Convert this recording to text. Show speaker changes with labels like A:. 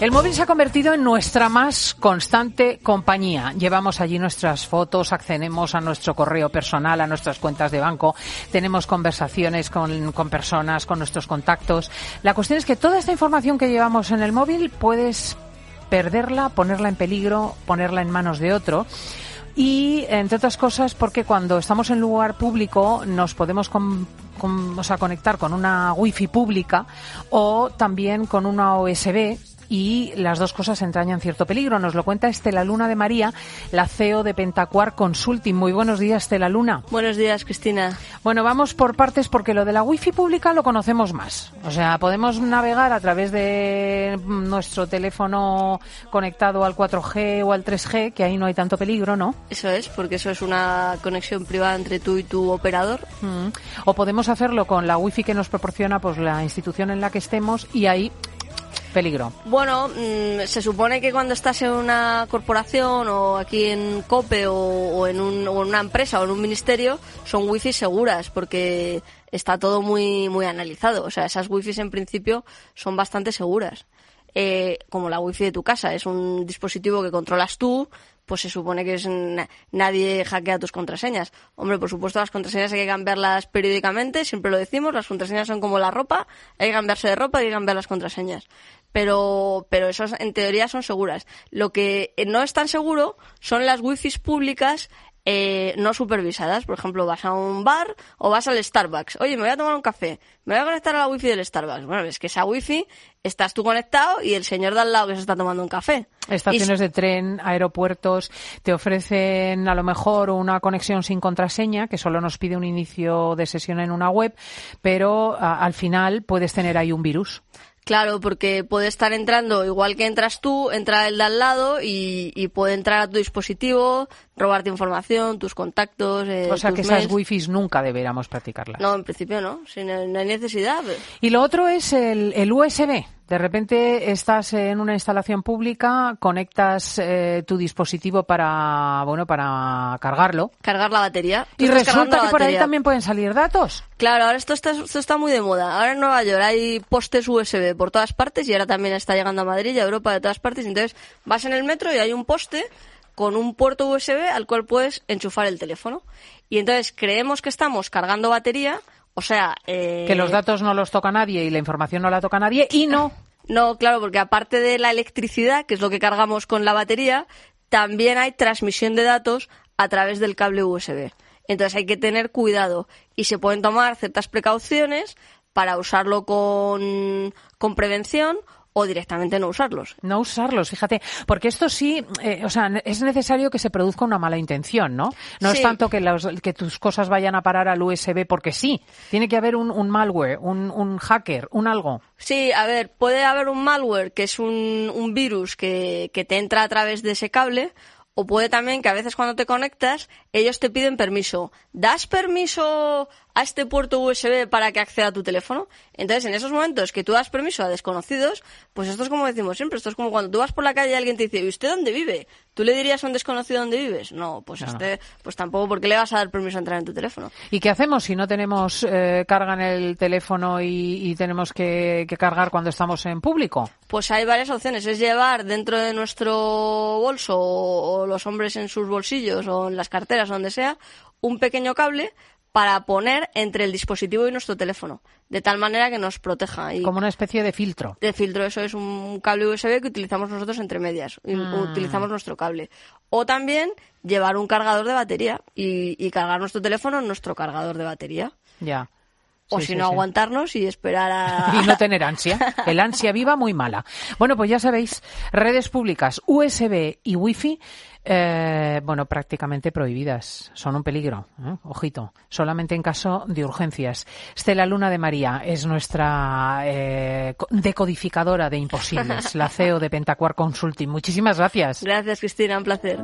A: El móvil se ha convertido en nuestra más constante compañía. Llevamos allí nuestras fotos, accedemos a nuestro correo personal, a nuestras cuentas de banco, tenemos conversaciones con, con, personas, con nuestros contactos. La cuestión es que toda esta información que llevamos en el móvil puedes perderla, ponerla en peligro, ponerla en manos de otro y entre otras cosas porque cuando estamos en lugar público nos podemos con, conectar con una wifi pública o también con una USB y las dos cosas entrañan cierto peligro. Nos lo cuenta Estela Luna de María, la CEO de Pentacuar Consulting. Muy buenos días, Estela Luna.
B: Buenos días, Cristina.
A: Bueno, vamos por partes porque lo de la wifi pública lo conocemos más. O sea, podemos navegar a través de nuestro teléfono conectado al 4G o al 3G, que ahí no hay tanto peligro, ¿no?
B: Eso es, porque eso es una conexión privada entre tú y tu operador.
A: Mm. O podemos hacerlo con la wifi que nos proporciona pues la institución en la que estemos y ahí peligro?
B: Bueno, mmm, se supone que cuando estás en una corporación o aquí en COPE o, en o, en una empresa o en un ministerio son wifi seguras porque está todo muy, muy analizado. O sea, esas wifi en principio son bastante seguras. Eh, como la wifi de tu casa, es un dispositivo que controlas tú, pues se supone que es nadie hackea tus contraseñas. Hombre, por supuesto, las contraseñas hay que cambiarlas periódicamente, siempre lo decimos, las contraseñas son como la ropa, hay que cambiarse de ropa, hay que cambiar las contraseñas. Pero, pero eso en teoría son seguras. Lo que no es tan seguro son las wifi públicas eh, no supervisadas. Por ejemplo, vas a un bar o vas al Starbucks. Oye, me voy a tomar un café. Me voy a conectar a la wifi del Starbucks. Bueno, es que esa wifi estás tú conectado y el señor de al lado que se está tomando un café.
A: Estaciones y... de tren, aeropuertos, te ofrecen a lo mejor una conexión sin contraseña, que solo nos pide un inicio de sesión en una web, pero a, al final puedes tener ahí un virus.
B: Claro, porque puede estar entrando igual que entras tú, entra el de al lado y, y puede entrar a tu dispositivo, robarte información, tus contactos. Eh,
A: o sea
B: tus
A: que
B: mails.
A: esas wifis nunca deberíamos practicarlas.
B: No, en principio no, si no, no hay necesidad.
A: Y lo otro es el, el USB. De repente estás en una instalación pública, conectas eh, tu dispositivo para, bueno, para cargarlo.
B: Cargar la batería.
A: Y resulta que por ahí también pueden salir datos.
B: Claro, ahora esto está, esto está muy de moda. Ahora en Nueva York hay postes USB por todas partes y ahora también está llegando a Madrid y a Europa de todas partes. Entonces vas en el metro y hay un poste con un puerto USB al cual puedes enchufar el teléfono. Y entonces creemos que estamos cargando batería, o sea... Eh...
A: Que los datos no los toca nadie y la información no la toca nadie y no.
B: No, claro, porque aparte de la electricidad, que es lo que cargamos con la batería, también hay transmisión de datos a través del cable USB. Entonces hay que tener cuidado y se pueden tomar ciertas precauciones para usarlo con, con prevención o directamente no usarlos.
A: No usarlos, fíjate, porque esto sí, eh, o sea, es necesario que se produzca una mala intención, ¿no? No sí. es tanto que, los, que, tus cosas vayan a parar al USB porque sí, tiene que haber un, un malware, un, un, hacker, un algo.
B: Sí, a ver, puede haber un malware que es un, un virus que, que te entra a través de ese cable o puede también que a veces cuando te conectas, ellos te piden permiso. ¿Das permiso a este puerto USB para que acceda a tu teléfono? Entonces, en esos momentos que tú das permiso a desconocidos, pues esto es como decimos siempre, esto es como cuando tú vas por la calle y alguien te dice, ¿y usted dónde vive? ¿Tú le dirías a un desconocido dónde vives? No, pues no. este, pues tampoco, ¿por qué le vas a dar permiso a entrar en tu teléfono?
A: ¿Y qué hacemos si no tenemos eh, carga en el teléfono y, y tenemos que, que cargar cuando estamos en público?
B: Pues hay varias opciones. Es llevar dentro de nuestro bolso o, o los hombres en sus bolsillos o en las carteras, donde sea, un pequeño cable para poner entre el dispositivo y nuestro teléfono, de tal manera que nos proteja. Y
A: Como una especie de filtro.
B: De filtro, eso es un cable USB que utilizamos nosotros entre medias, mm. utilizamos nuestro cable. O también llevar un cargador de batería y, y cargar nuestro teléfono en nuestro cargador de batería.
A: Ya.
B: O sí, si sí, no, sí. aguantarnos y esperar a...
A: Y no tener ansia. El ansia viva muy mala. Bueno, pues ya sabéis, redes públicas, USB y Wi-Fi, eh, bueno, prácticamente prohibidas. Son un peligro. ¿eh? Ojito. Solamente en caso de urgencias. Estela Luna de María es nuestra eh, decodificadora de imposibles, la CEO de Pentacuar Consulting. Muchísimas gracias.
B: Gracias, Cristina, un placer.